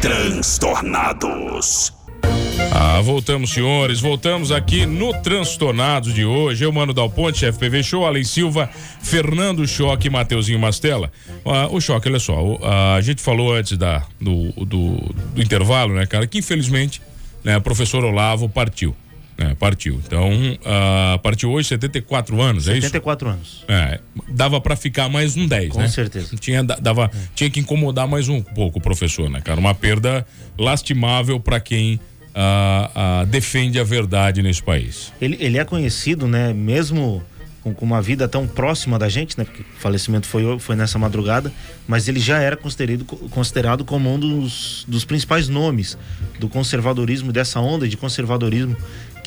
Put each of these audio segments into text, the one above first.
Transtornados. Ah, voltamos, senhores. Voltamos aqui no Transtornados de hoje. Eu, Mano Dal Ponte, FPV Show, Alen Silva, Fernando Choque e Mateuzinho Mastella. Ah, o Choque, olha só, o, a gente falou antes da, do, do, do, intervalo, né, cara, que infelizmente né, o professor Olavo partiu. Né, partiu. Então, uh, partiu hoje, 74 anos, 74 é isso? 74 anos. É, dava para ficar mais um 10, Com né? Com certeza. Tinha, dava, é. tinha que incomodar mais um pouco o professor, né, cara? Uma perda lastimável para quem uh, uh, defende a verdade nesse país. Ele, ele é conhecido, né, mesmo com, com, uma vida tão próxima da gente, né? Porque o falecimento foi, foi nessa madrugada, mas ele já era considerado, considerado como um dos, dos principais nomes do conservadorismo, dessa onda de conservadorismo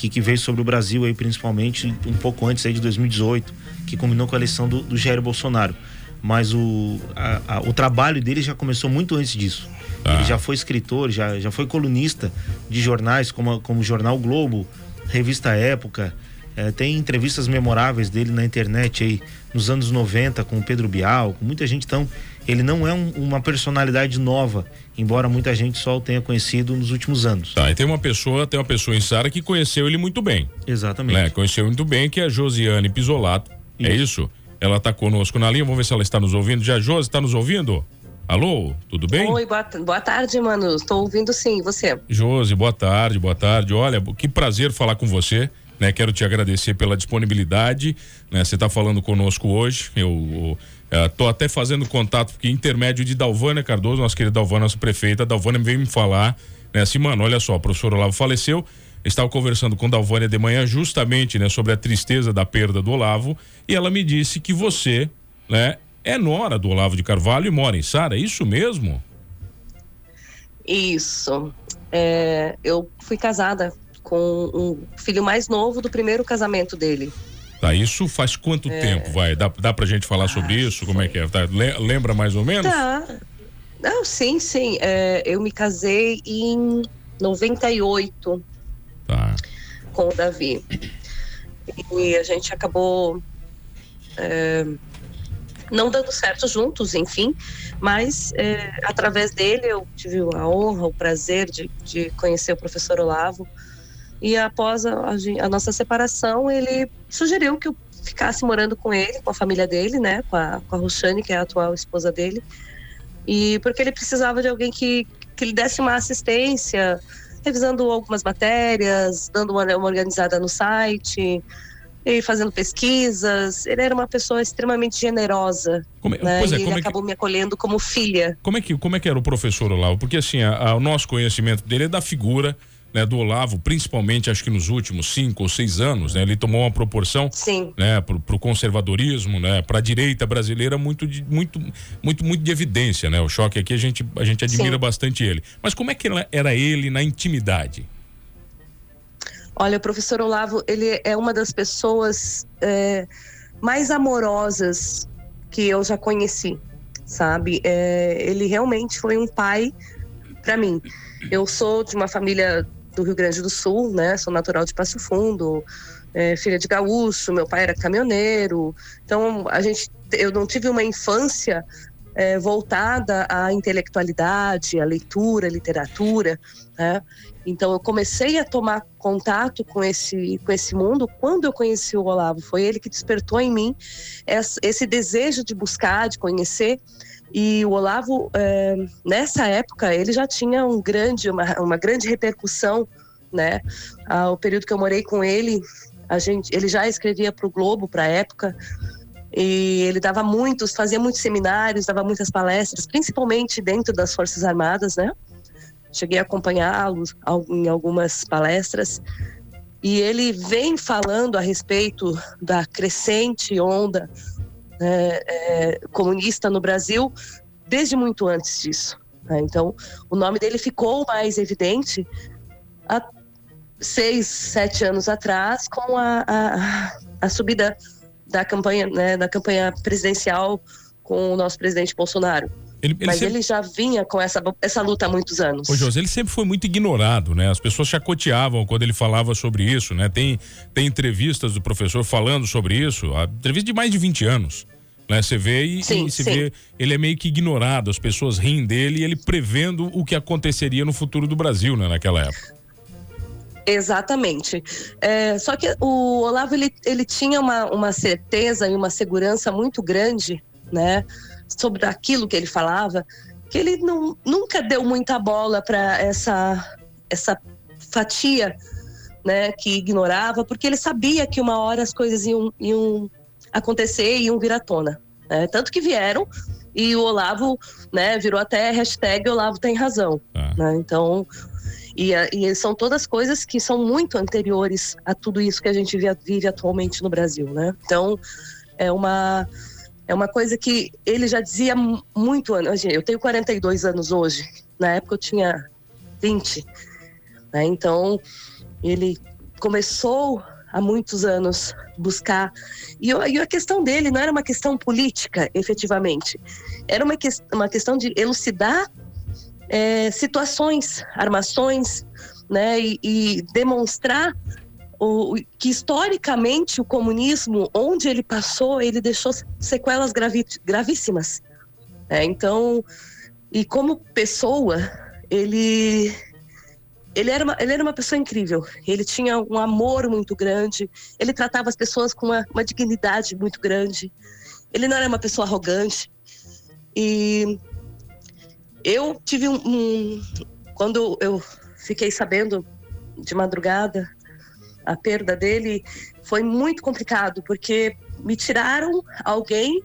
que, que veio sobre o Brasil aí, principalmente um pouco antes aí de 2018, que combinou com a eleição do, do Jair Bolsonaro. Mas o, a, a, o trabalho dele já começou muito antes disso. Ah. Ele já foi escritor, já, já foi colunista de jornais como, como o Jornal Globo, Revista Época. É, tem entrevistas memoráveis dele na internet aí nos anos 90 com o Pedro Bial, com muita gente. Então, ele não é um, uma personalidade nova, embora muita gente só o tenha conhecido nos últimos anos. Tá, e tem uma pessoa, tem uma pessoa em Sara que conheceu ele muito bem. Exatamente. Né? Conheceu muito bem, que é a Josiane Pisolato. É isso. É isso? Ela está conosco na linha, vamos ver se ela está nos ouvindo. Já, Josi, está nos ouvindo? Alô, tudo bem? Oi, boa, boa tarde, mano. Estou ouvindo sim, você. Josi, boa tarde, boa tarde. Olha, que prazer falar com você. Né, quero te agradecer pela disponibilidade. Né, você está falando conosco hoje. Eu, estou até fazendo contato, porque intermédio de Dalvânia Cardoso, nossa querida Dalvânia, nossa prefeita, Dalvânia veio me falar, né, assim, mano, olha só, o professor Olavo faleceu. Estava conversando com Dalvânia de manhã justamente né, sobre a tristeza da perda do Olavo e ela me disse que você né, é nora do Olavo de Carvalho e mora em Sara, é isso mesmo? Isso. É, eu fui casada com um filho mais novo do primeiro casamento dele. Tá, isso faz quanto é... tempo, vai? Dá, dá pra gente falar ah, sobre isso? Como é que é? Tá, lembra mais ou menos? Tá. Não, sim, sim. É, eu me casei em 98 tá. com o Davi. E a gente acabou é, não dando certo juntos, enfim, mas é, através dele eu tive a honra, o prazer de, de conhecer o professor Olavo. E após a, a, nossa separação, ele sugeriu que eu ficasse morando com ele, com a família dele, né, com a, com a Roxane, que é a atual esposa dele. E porque ele precisava de alguém que, que lhe desse uma assistência, revisando algumas matérias, dando uma, uma organizada no site, e fazendo pesquisas. Ele era uma pessoa extremamente generosa. Como, é, né? é, e ele acabou que, me acolhendo como filha. Como é que, como é que era o professor Olavo? Porque assim, a, a, o nosso conhecimento dele é da figura né, do Olavo, principalmente acho que nos últimos cinco ou seis anos, né, ele tomou uma proporção Sim. né, para o conservadorismo, né, para a direita brasileira muito, de, muito, muito, muito de evidência, né? O choque aqui a gente, a gente admira Sim. bastante ele. Mas como é que era ele na intimidade? Olha, o professor Olavo, ele é uma das pessoas é, mais amorosas que eu já conheci, sabe? É, ele realmente foi um pai para mim. Eu sou de uma família do Rio Grande do Sul, né? Sou natural de Passo Fundo, é, filha de gaúcho, meu pai era caminhoneiro. Então, a gente, eu não tive uma infância é, voltada à intelectualidade, à leitura, à literatura. Né? Então eu comecei a tomar contato com esse, com esse mundo quando eu conheci o Olavo. Foi ele que despertou em mim esse, desejo de buscar, de conhecer. E o Olavo, é, nessa época, ele já tinha um grande, uma, uma grande repercussão, né? Ah, o período que eu morei com ele, a gente, ele já escrevia para o Globo, para a época, e ele dava muitos, fazia muitos seminários, dava muitas palestras, principalmente dentro das Forças Armadas, né? Cheguei a acompanhá-lo em algumas palestras. E ele vem falando a respeito da crescente onda né, é, comunista no Brasil desde muito antes disso. Né? Então, o nome dele ficou mais evidente há seis, sete anos atrás, com a, a, a subida da campanha, né, da campanha presidencial com o nosso presidente Bolsonaro. Ele, ele Mas sempre... ele já vinha com essa, essa luta há muitos anos. Ô, José, ele sempre foi muito ignorado, né? As pessoas chacoteavam quando ele falava sobre isso, né? Tem, tem entrevistas do professor falando sobre isso, a entrevista de mais de 20 anos. Né? Você vê e, sim, e sim. vê, ele é meio que ignorado, as pessoas riem dele e ele prevendo o que aconteceria no futuro do Brasil, né, naquela época. Exatamente. É, só que o Olavo ele, ele tinha uma, uma certeza e uma segurança muito grande, né, sobre aquilo que ele falava, que ele não, nunca deu muita bola para essa essa fatia, né, que ignorava, porque ele sabia que uma hora as coisas iam, iam acontecer e iam vir à tona. Né? Tanto que vieram e o Olavo, né, virou até hashtag Olavo tem razão. Ah. Né? Então e, e, são todas coisas que são muito anteriores a tudo isso que a gente vive atualmente no Brasil, né? Então, é uma, é uma coisa que ele já dizia muito antes. Eu tenho 42 anos hoje, na época eu tinha 20. Né? Então, ele começou há muitos anos buscar. E, e, a questão dele não era uma questão política, efetivamente. Era uma, que, uma questão de elucidar é, situações, armações, né, e, e demonstrar o, que historicamente o comunismo, onde ele passou, ele deixou sequelas gravi, gravíssimas. É, então, e como pessoa, ele ele era, uma, ele era uma pessoa incrível. Ele tinha um amor muito grande. Ele tratava as pessoas com uma, uma dignidade muito grande. Ele não era uma pessoa arrogante. E eu tive um, um, Quando eu fiquei sabendo de madrugada a perda dele, foi muito complicado, porque me tiraram alguém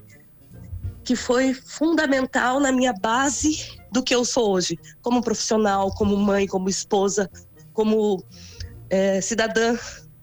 que foi fundamental na minha base do que eu sou hoje, como profissional, como mãe, como esposa, como é, cidadã,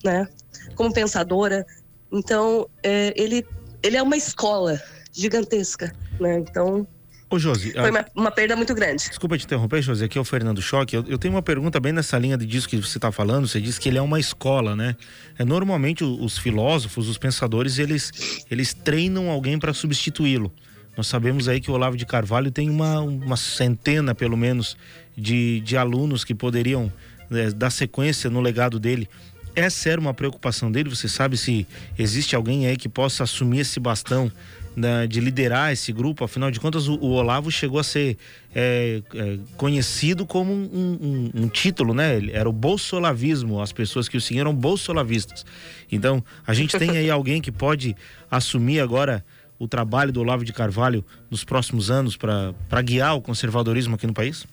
né? Como pensadora. Então, é, ele, ele é uma escola gigantesca, né? Então, Ô, Josi, foi uma, uma, perda muito grande. Desculpa te interromper, Josi, aqui é o Fernando Choque. Eu, eu tenho uma pergunta bem nessa linha de disso que você está falando. Você disse que ele é uma escola, né? É, normalmente os filósofos, os pensadores, eles, eles treinam alguém para substituí-lo. Nós sabemos aí que o Olavo de Carvalho tem uma, uma centena, pelo menos, de, de alunos que poderiam né, dar sequência no legado dele. Essa era uma preocupação dele? Você sabe se existe alguém aí que possa assumir esse bastão né, de liderar esse grupo? Afinal de contas, o, o Olavo chegou a ser é, é, conhecido como um, um, um, título, né? Era o bolsolavismo, as pessoas que o seguiam eram bolsolavistas. Então, a gente tem aí alguém que pode assumir agora o trabalho do Olavo de Carvalho nos próximos anos para guiar o conservadorismo aqui no país?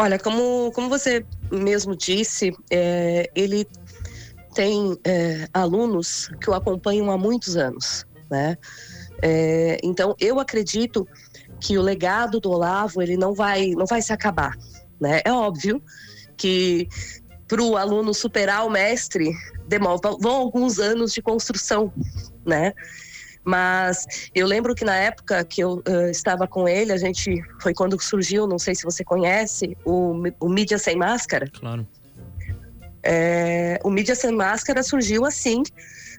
Olha, como, como você mesmo disse, é, ele tem é, alunos que o acompanham há muitos anos, né? É, então, eu acredito que o legado do Olavo ele não vai, não vai se acabar, né? É óbvio que para o aluno superar o mestre vão alguns anos de construção, né? Mas eu lembro que na época que eu uh, estava com ele, a gente foi quando surgiu, não sei se você conhece, o, o Mídia Sem Máscara. Claro. É, o Mídia Sem Máscara surgiu assim,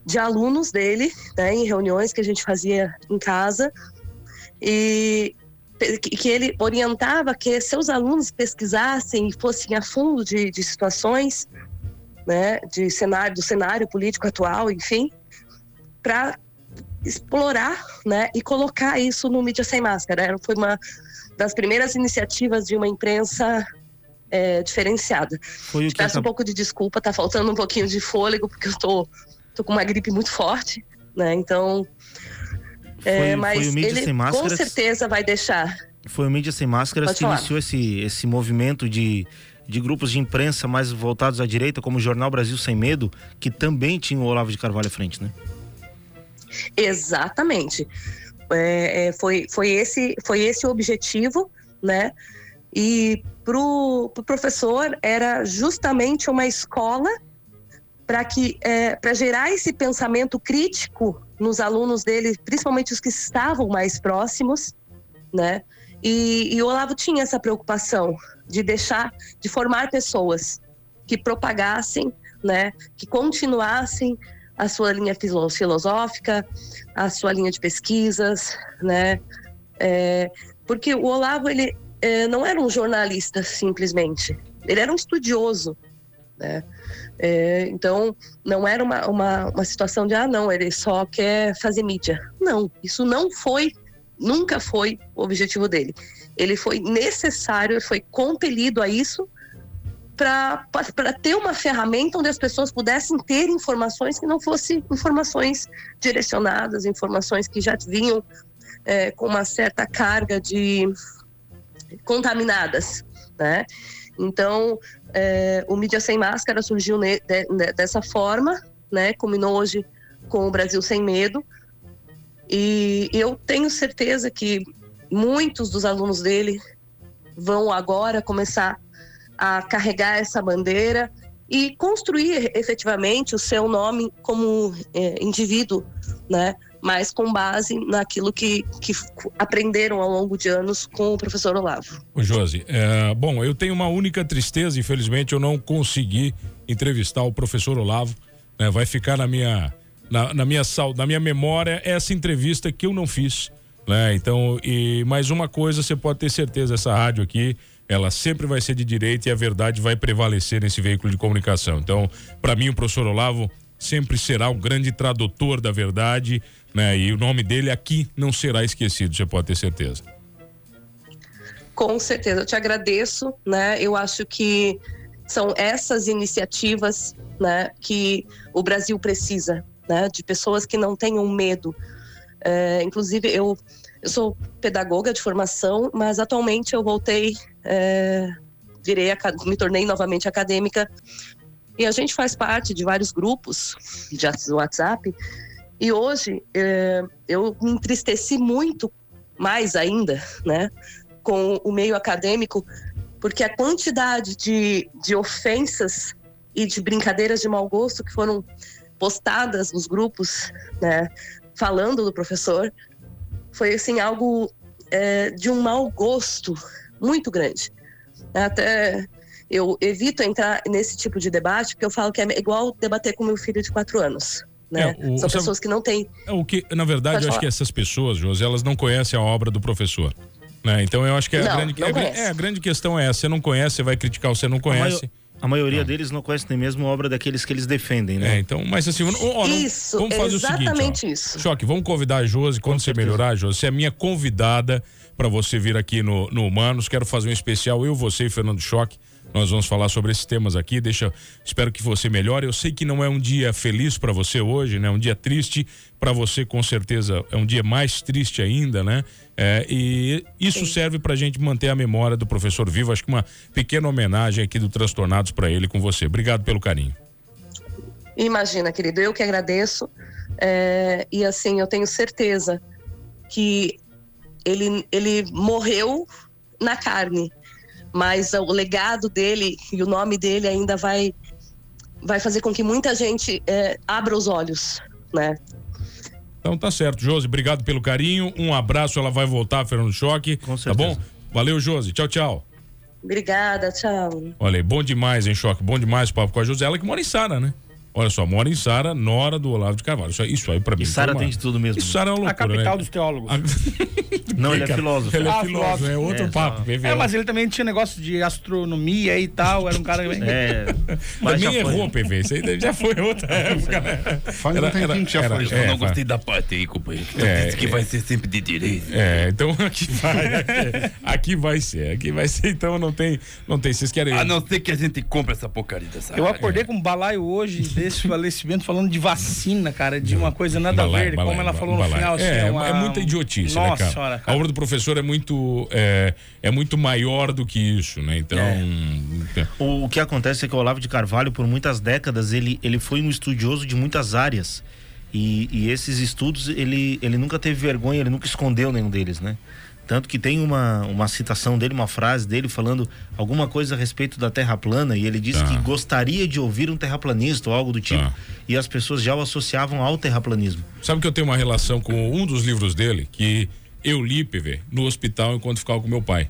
de alunos dele, né, em reuniões que a gente fazia em casa, e que ele orientava que seus alunos pesquisassem e fossem a fundo de, de situações, né, de cenário, do cenário político atual, enfim, para explorar, né, e colocar isso no mídia sem máscara. Foi uma das primeiras iniciativas de uma imprensa é, diferenciada. Foi o que Peço um pouco de desculpa, tá faltando um pouquinho de fôlego porque eu tô, tô com uma gripe muito forte, né? Então, é, mas ele com certeza vai deixar. Foi o mídia sem máscaras Pode que falar. iniciou esse esse movimento de de grupos de imprensa mais voltados à direita, como o Jornal Brasil Sem Medo, que também tinha o Olavo de Carvalho à frente, né? Exatamente. É, é, foi, foi, esse, foi esse o objetivo, né? E para o pro professor era justamente uma escola para que é, para gerar esse pensamento crítico nos alunos dele, principalmente os que estavam mais próximos, né? E, e o Olavo tinha essa preocupação de deixar, de formar pessoas que propagassem, né? Que continuassem a sua linha filosófica, a sua linha de pesquisas, né? É, porque o Olavo ele é, não era um jornalista simplesmente, ele era um estudioso, né? É, então, não era uma, uma, uma situação de, ah, não, ele só quer fazer mídia. Não, isso não foi, nunca foi o objetivo dele. Ele foi necessário, foi compelido a isso para ter uma ferramenta onde as pessoas pudessem ter informações que não fossem informações direcionadas, informações que já vinham é, com uma certa carga de contaminadas, né? Então, é, o Mídia Sem Máscara surgiu ne, de, de, dessa forma, né? Combinou hoje com o Brasil Sem Medo. E eu tenho certeza que muitos dos alunos dele vão agora começar a carregar essa bandeira e construir efetivamente o seu nome como é, indivíduo, né? Mas com base naquilo que, que aprenderam ao longo de anos com o professor Olavo. O Josi, é, bom, eu tenho uma única tristeza, infelizmente eu não consegui entrevistar o professor Olavo, né? Vai ficar na minha na, na minha na minha memória essa entrevista que eu não fiz, né? Então, e mais uma coisa, você pode ter certeza, essa rádio aqui ela sempre vai ser de direita e a verdade vai prevalecer nesse veículo de comunicação. Então, para mim, o professor Olavo sempre será o grande tradutor da verdade, né? E o nome dele aqui não será esquecido, você pode ter certeza. Com certeza, eu te agradeço, né? Eu acho que são essas iniciativas, né, que o Brasil precisa, né, de pessoas que não tenham medo. É, inclusive, eu eu sou pedagoga de formação, mas atualmente eu voltei, é, virei, me tornei novamente acadêmica e a gente faz parte de vários grupos de WhatsApp. E hoje é, eu me entristeci muito mais ainda, né, com o meio acadêmico, porque a quantidade de, de ofensas e de brincadeiras de mau gosto que foram postadas nos grupos, né, falando do professor, foi assim algo é, de um mau gosto muito grande. Até eu evito entrar nesse tipo de debate porque eu falo que é igual debater com meu filho de quatro anos. Né? É, o, São pessoas que não têm. É, o que, na verdade, eu acho que essas pessoas, José, elas não conhecem a obra do professor. Né? Então eu acho que a, não, grande, não é, é, a grande questão é essa: você não conhece, você vai criticar, você não conhece. A maioria não. deles não conhece nem mesmo a obra daqueles que eles defendem, né? É, então, mas assim, ó, isso, vamos fazer exatamente o seguinte, ó. isso. Choque, vamos convidar a Josi, quando Com você certeza. melhorar, Josi, você é minha convidada para você vir aqui no, no Humanos. Quero fazer um especial, eu, você e Fernando Choque. Nós vamos falar sobre esses temas aqui. Deixa, espero que você melhore. Eu sei que não é um dia feliz para você hoje, né? Um dia triste para você, com certeza é um dia mais triste ainda, né? É, e isso Sim. serve para a gente manter a memória do professor vivo. Acho que uma pequena homenagem aqui do Transtornados para ele com você. Obrigado pelo carinho. Imagina, querido, eu que agradeço. É, e assim, eu tenho certeza que ele, ele morreu na carne, mas o legado dele e o nome dele ainda vai, vai fazer com que muita gente é, abra os olhos, né? Então tá certo, Josi, obrigado pelo carinho. Um abraço, ela vai voltar, Fernando Choque. Com certeza. Tá bom? Valeu, Josi. Tchau, tchau. Obrigada, tchau. Olha, bom demais, hein, Choque? Bom demais o papo com a Josi. Ela que mora em Sara, né? Olha só, mora em Sara, nora do Olavo de Carvalho. Isso, isso aí pra mim. E Sara tem de tudo mesmo. Isso Sara é uma loucura, A capital né? dos teólogos. Não, ele é filósofo. Ele é ah, filósofo, é outro é, papo. É, mas ele também tinha negócio de astronomia e tal, era um cara bem... É, mas também errou, PV, isso aí já foi outra época, né? Faz um tempinho que já foi. Eu não gostei da parte aí, companheiro. É, disse que vai ser sempre de direito. É, então aqui vai, aqui, aqui vai ser, aqui vai ser, então não tem, não tem, vocês querem... A não ser que a gente compre essa porcaria dessa Eu acordei com um balaio hoje desse falecimento falando de vacina, cara, de uma coisa nada balai, a ver, balai, como ela falou balai. no final. Assim, é, é, uma... é muita idiotice, né, Nossa, né, cara? Senhora, cara? A obra do professor é muito, é, é muito maior do que isso, né? Então. É. O, o que acontece é que o Olavo de Carvalho, por muitas décadas, ele, ele foi um estudioso de muitas áreas. E, e esses estudos, ele, ele nunca teve vergonha, ele nunca escondeu nenhum deles, né? Tanto que tem uma, uma citação dele, uma frase dele falando alguma coisa a respeito da Terra plana e ele disse tá. que gostaria de ouvir um terraplanista ou algo do tipo. Tá. E as pessoas já o associavam ao terraplanismo. Sabe que eu tenho uma relação com um dos livros dele que eu li, PV, no hospital enquanto ficava com meu pai.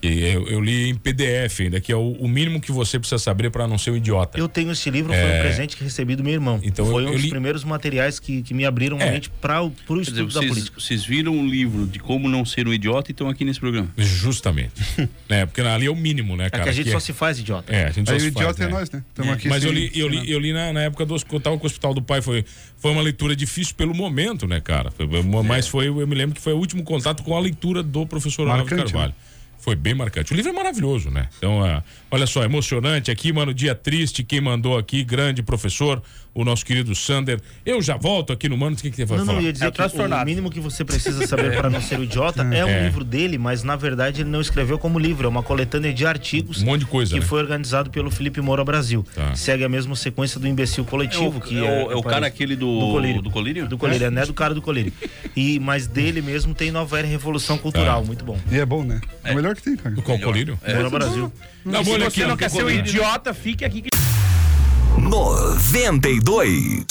Eu, eu, li em PDF ainda, que é o, o mínimo que você precisa saber para não ser um idiota. Eu tenho esse livro, foi é... um presente que recebi do meu irmão. Então, foi eu, um dos li... primeiros materiais que, que me abriram é. a mente para o estudo dizer, da vocês, política. Vocês viram um livro de como não ser um idiota e estão aqui nesse programa. Justamente. é, porque ali é o mínimo, né, cara? É que a gente que só é... se faz idiota. É, a gente Aí só o idiota faz, é né? nós, né? É. Aqui Mas eu li, eu li, eu li na, na época do eu tava com o Hospital do Pai, foi, foi uma leitura difícil pelo momento, né, cara? Foi, mas foi, eu me lembro que foi o último contato com a leitura do professor Olavo Carvalho. Né? Foi bem marcante. O livro é maravilhoso, né? Então, uh, olha só, emocionante aqui, mano, dia triste. Quem mandou aqui, grande professor, o nosso querido Sander. Eu já volto aqui no Mano, o que, que você vai não, falar? Não, ia dizer é que o mínimo que você precisa saber para não ser o idiota é, é um é. livro dele, mas na verdade ele não escreveu como livro, é uma coletânea de artigos um monte de coisa, que né? foi organizado pelo Felipe Moura Brasil. Tá. Segue a mesma sequência do imbecil coletivo, é o, que é, é, é o cara aquele do, do colírio. Do colírio, do colírio é, né? Do cara do colírio. E, mas dele mesmo tem Nova Era Revolução Cultural, tá. muito bom. E é bom, né? É, o melhor que tem, cara. Do qual colírio? É. Moura Brasil. Não, se você não quer ser um idiota, fique aqui. 92